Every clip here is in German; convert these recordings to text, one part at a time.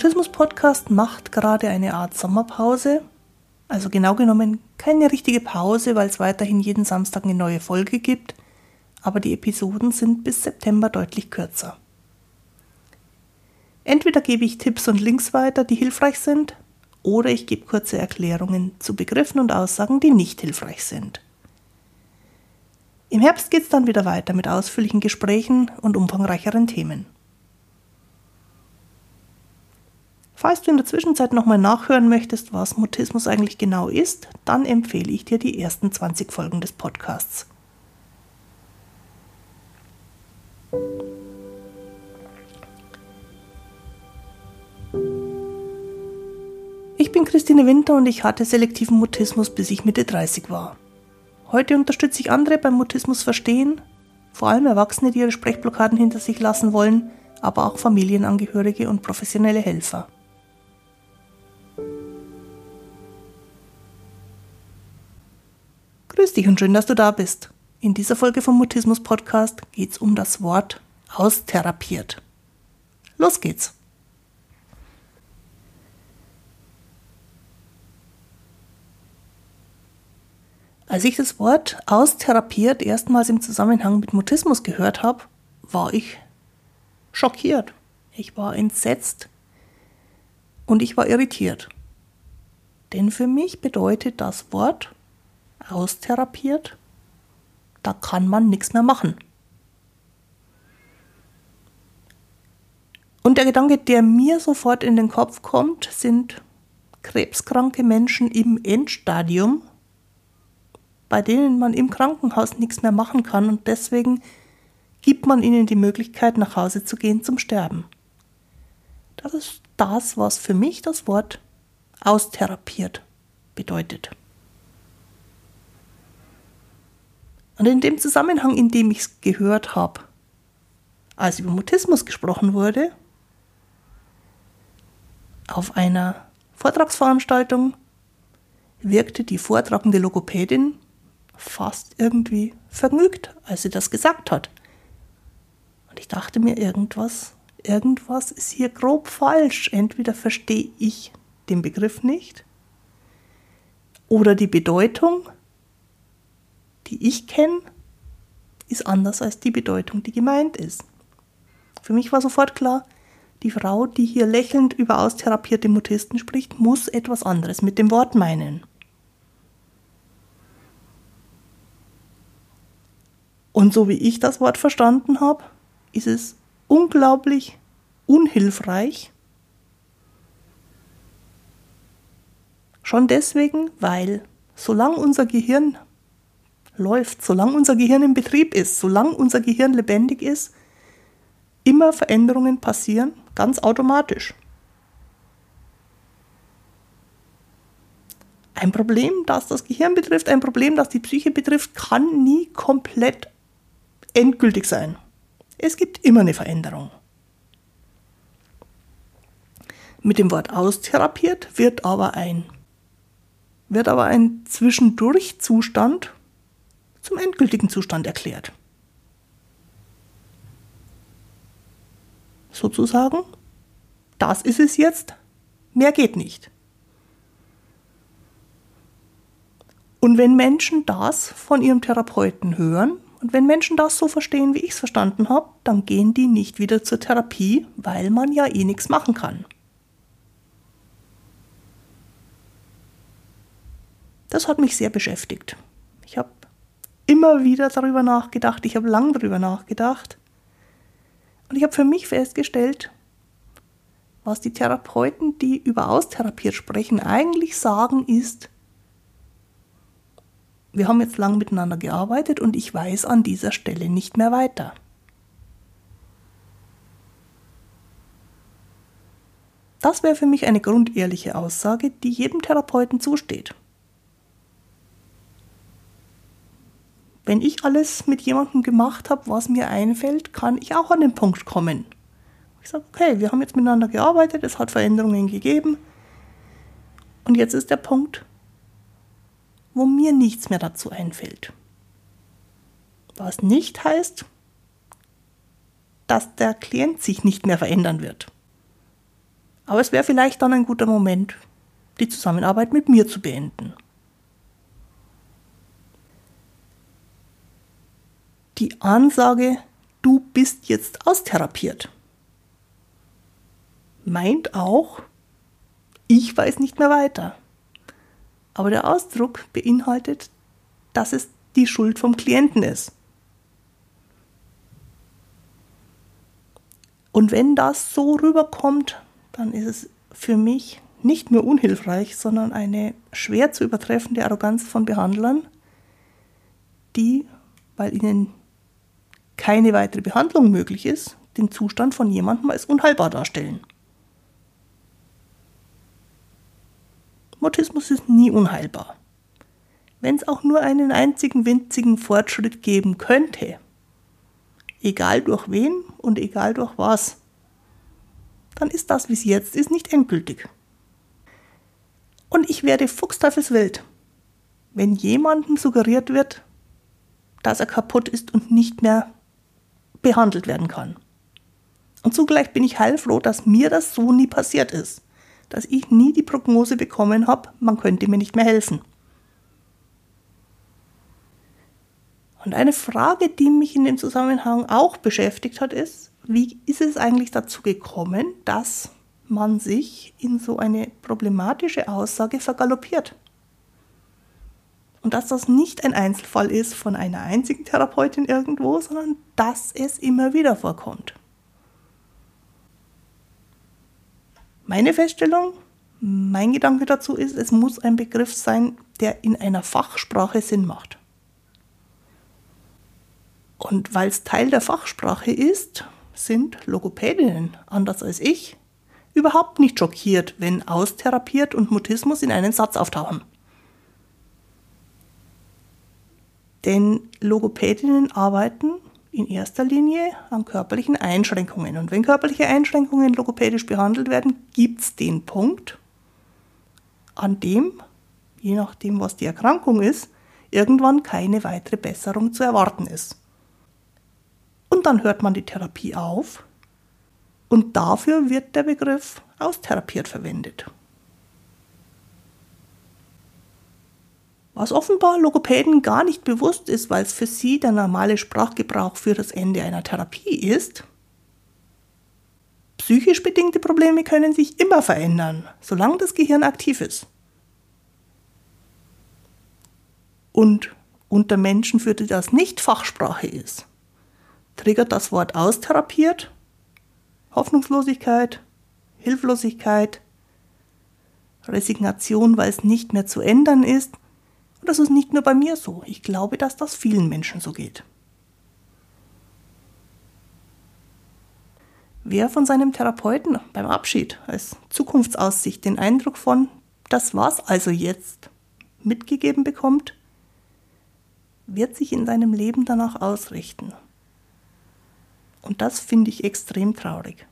Mutismus-Podcast macht gerade eine Art Sommerpause. Also genau genommen keine richtige Pause, weil es weiterhin jeden Samstag eine neue Folge gibt, aber die Episoden sind bis September deutlich kürzer. Entweder gebe ich Tipps und Links weiter, die hilfreich sind, oder ich gebe kurze Erklärungen zu Begriffen und Aussagen, die nicht hilfreich sind. Im Herbst geht es dann wieder weiter mit ausführlichen Gesprächen und umfangreicheren Themen. Falls du in der Zwischenzeit nochmal nachhören möchtest, was Mutismus eigentlich genau ist, dann empfehle ich dir die ersten 20 Folgen des Podcasts. Ich bin Christine Winter und ich hatte selektiven Mutismus, bis ich Mitte 30 war. Heute unterstütze ich andere beim Mutismus verstehen, vor allem Erwachsene, die ihre Sprechblockaden hinter sich lassen wollen, aber auch Familienangehörige und professionelle Helfer. Grüß dich und schön, dass du da bist. In dieser Folge vom Mutismus Podcast geht es um das Wort austherapiert. Los geht's. Als ich das Wort austherapiert erstmals im Zusammenhang mit Mutismus gehört habe, war ich schockiert. Ich war entsetzt und ich war irritiert. Denn für mich bedeutet das Wort austherapiert, da kann man nichts mehr machen. Und der Gedanke, der mir sofort in den Kopf kommt, sind krebskranke Menschen im Endstadium, bei denen man im Krankenhaus nichts mehr machen kann und deswegen gibt man ihnen die Möglichkeit, nach Hause zu gehen zum Sterben. Das ist das, was für mich das Wort austherapiert bedeutet. Und in dem Zusammenhang, in dem ich es gehört habe, als über Mutismus gesprochen wurde, auf einer Vortragsveranstaltung wirkte die vortragende Logopädin fast irgendwie vergnügt, als sie das gesagt hat. Und ich dachte mir, irgendwas, irgendwas ist hier grob falsch. Entweder verstehe ich den Begriff nicht oder die Bedeutung die ich kenne, ist anders als die Bedeutung, die gemeint ist. Für mich war sofort klar, die Frau, die hier lächelnd über austherapierte Mutisten spricht, muss etwas anderes mit dem Wort meinen. Und so wie ich das Wort verstanden habe, ist es unglaublich unhilfreich. Schon deswegen, weil solange unser Gehirn läuft, solange unser Gehirn im Betrieb ist, solange unser Gehirn lebendig ist, immer Veränderungen passieren, ganz automatisch. Ein Problem, das das Gehirn betrifft, ein Problem, das die Psyche betrifft, kann nie komplett endgültig sein. Es gibt immer eine Veränderung. Mit dem Wort austherapiert wird aber ein, wird aber ein Zwischendurchzustand zum endgültigen Zustand erklärt. Sozusagen, das ist es jetzt, mehr geht nicht. Und wenn Menschen das von ihrem Therapeuten hören und wenn Menschen das so verstehen, wie ich es verstanden habe, dann gehen die nicht wieder zur Therapie, weil man ja eh nichts machen kann. Das hat mich sehr beschäftigt. Ich habe immer wieder darüber nachgedacht, ich habe lang darüber nachgedacht. Und ich habe für mich festgestellt, was die Therapeuten, die über Austherapiert sprechen, eigentlich sagen, ist, wir haben jetzt lang miteinander gearbeitet und ich weiß an dieser Stelle nicht mehr weiter. Das wäre für mich eine grundehrliche Aussage, die jedem Therapeuten zusteht. Wenn ich alles mit jemandem gemacht habe, was mir einfällt, kann ich auch an den Punkt kommen. Ich sage, okay, wir haben jetzt miteinander gearbeitet, es hat Veränderungen gegeben. Und jetzt ist der Punkt, wo mir nichts mehr dazu einfällt. Was nicht heißt, dass der Klient sich nicht mehr verändern wird. Aber es wäre vielleicht dann ein guter Moment, die Zusammenarbeit mit mir zu beenden. Die Ansage, du bist jetzt austherapiert, meint auch, ich weiß nicht mehr weiter. Aber der Ausdruck beinhaltet, dass es die Schuld vom Klienten ist. Und wenn das so rüberkommt, dann ist es für mich nicht nur unhilfreich, sondern eine schwer zu übertreffende Arroganz von Behandlern, die, weil ihnen keine weitere Behandlung möglich ist, den Zustand von jemandem als unheilbar darstellen. Mutismus ist nie unheilbar. Wenn es auch nur einen einzigen winzigen Fortschritt geben könnte, egal durch wen und egal durch was, dann ist das, wie es jetzt ist, nicht endgültig. Und ich werde fuchsteufelswild, wenn jemandem suggeriert wird, dass er kaputt ist und nicht mehr behandelt werden kann. Und zugleich bin ich heilfroh, dass mir das so nie passiert ist dass ich nie die Prognose bekommen habe, man könnte mir nicht mehr helfen. Und eine Frage, die mich in dem Zusammenhang auch beschäftigt hat, ist, wie ist es eigentlich dazu gekommen, dass man sich in so eine problematische Aussage vergaloppiert? Und dass das nicht ein Einzelfall ist von einer einzigen Therapeutin irgendwo, sondern dass es immer wieder vorkommt. Meine Feststellung, mein Gedanke dazu ist, es muss ein Begriff sein, der in einer Fachsprache Sinn macht. Und weil es Teil der Fachsprache ist, sind Logopädinnen, anders als ich, überhaupt nicht schockiert, wenn Austherapiert und Mutismus in einen Satz auftauchen. Denn Logopädinnen arbeiten in erster Linie an körperlichen Einschränkungen. Und wenn körperliche Einschränkungen logopädisch behandelt werden, gibt es den Punkt, an dem, je nachdem, was die Erkrankung ist, irgendwann keine weitere Besserung zu erwarten ist. Und dann hört man die Therapie auf und dafür wird der Begriff austherapiert verwendet. Was offenbar Logopäden gar nicht bewusst ist, weil es für sie der normale Sprachgebrauch für das Ende einer Therapie ist. Psychisch bedingte Probleme können sich immer verändern, solange das Gehirn aktiv ist. Und unter Menschen, für die das nicht Fachsprache ist, triggert das Wort austherapiert Hoffnungslosigkeit, Hilflosigkeit, Resignation, weil es nicht mehr zu ändern ist und das ist nicht nur bei mir so. Ich glaube, dass das vielen Menschen so geht. Wer von seinem Therapeuten beim Abschied als Zukunftsaussicht den Eindruck von, das war's also jetzt, mitgegeben bekommt, wird sich in seinem Leben danach ausrichten. Und das finde ich extrem traurig.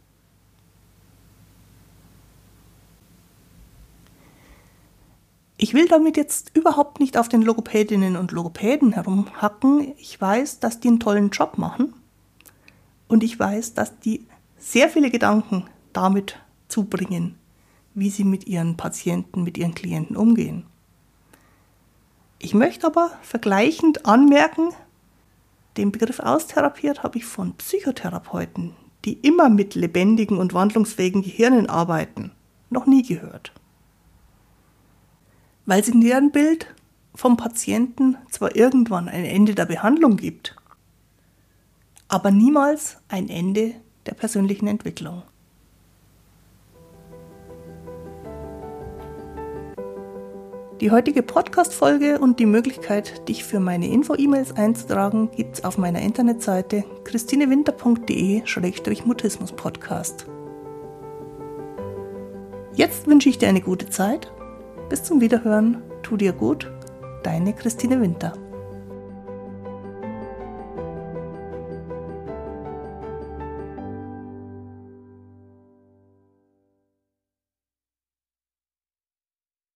Ich will damit jetzt überhaupt nicht auf den Logopädinnen und Logopäden herumhacken. Ich weiß, dass die einen tollen Job machen und ich weiß, dass die sehr viele Gedanken damit zubringen, wie sie mit ihren Patienten, mit ihren Klienten umgehen. Ich möchte aber vergleichend anmerken, den Begriff austherapiert habe ich von Psychotherapeuten, die immer mit lebendigen und wandlungsfähigen Gehirnen arbeiten, noch nie gehört weil es in deren Bild vom Patienten zwar irgendwann ein Ende der Behandlung gibt, aber niemals ein Ende der persönlichen Entwicklung. Die heutige Podcast-Folge und die Möglichkeit, dich für meine Info-E-Mails einzutragen, gibt's auf meiner Internetseite christinewinter.de-mutismus-podcast. Jetzt wünsche ich dir eine gute Zeit bis zum Wiederhören. Tu dir gut. Deine Christine Winter.